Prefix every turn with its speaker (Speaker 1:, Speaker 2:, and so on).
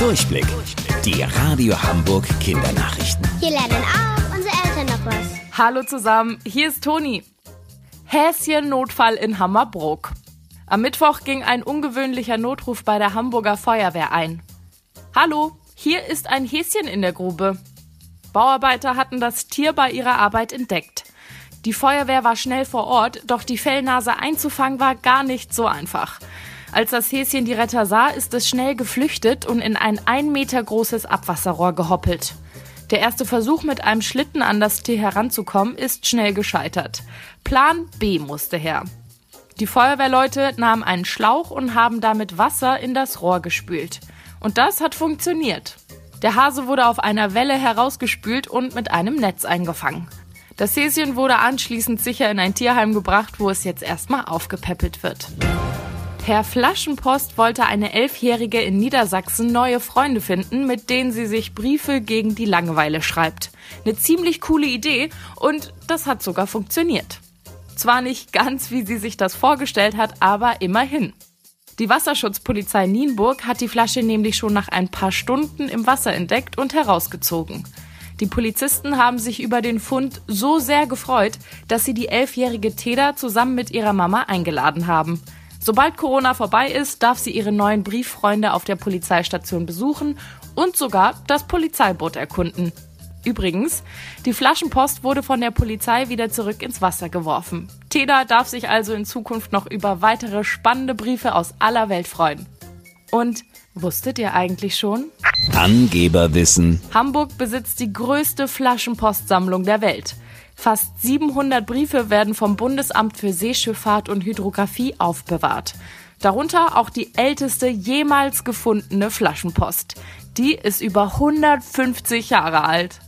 Speaker 1: Durchblick. Die Radio Hamburg Kindernachrichten.
Speaker 2: Hier lernen auch unsere Eltern noch was.
Speaker 3: Hallo zusammen, hier ist Toni. Häschen-Notfall in Hammerbrook. Am Mittwoch ging ein ungewöhnlicher Notruf bei der Hamburger Feuerwehr ein. Hallo, hier ist ein Häschen in der Grube. Bauarbeiter hatten das Tier bei ihrer Arbeit entdeckt. Die Feuerwehr war schnell vor Ort, doch die Fellnase einzufangen war gar nicht so einfach. Als das Häschen die Retter sah, ist es schnell geflüchtet und in ein ein Meter großes Abwasserrohr gehoppelt. Der erste Versuch, mit einem Schlitten an das Tier heranzukommen, ist schnell gescheitert. Plan B musste her. Die Feuerwehrleute nahmen einen Schlauch und haben damit Wasser in das Rohr gespült. Und das hat funktioniert. Der Hase wurde auf einer Welle herausgespült und mit einem Netz eingefangen. Das Häschen wurde anschließend sicher in ein Tierheim gebracht, wo es jetzt erstmal aufgepäppelt wird. Herr Flaschenpost wollte eine Elfjährige in Niedersachsen neue Freunde finden, mit denen sie sich Briefe gegen die Langeweile schreibt. Eine ziemlich coole Idee und das hat sogar funktioniert. Zwar nicht ganz, wie sie sich das vorgestellt hat, aber immerhin. Die Wasserschutzpolizei Nienburg hat die Flasche nämlich schon nach ein paar Stunden im Wasser entdeckt und herausgezogen. Die Polizisten haben sich über den Fund so sehr gefreut, dass sie die elfjährige Teda zusammen mit ihrer Mama eingeladen haben. Sobald Corona vorbei ist, darf sie ihre neuen Brieffreunde auf der Polizeistation besuchen und sogar das Polizeiboot erkunden. Übrigens, die Flaschenpost wurde von der Polizei wieder zurück ins Wasser geworfen. Teda darf sich also in Zukunft noch über weitere spannende Briefe aus aller Welt freuen. Und wusstet ihr eigentlich schon?
Speaker 1: Angeberwissen.
Speaker 3: Hamburg besitzt die größte Flaschenpostsammlung der Welt. Fast 700 Briefe werden vom Bundesamt für Seeschifffahrt und Hydrographie aufbewahrt. Darunter auch die älteste jemals gefundene Flaschenpost. Die ist über 150 Jahre alt.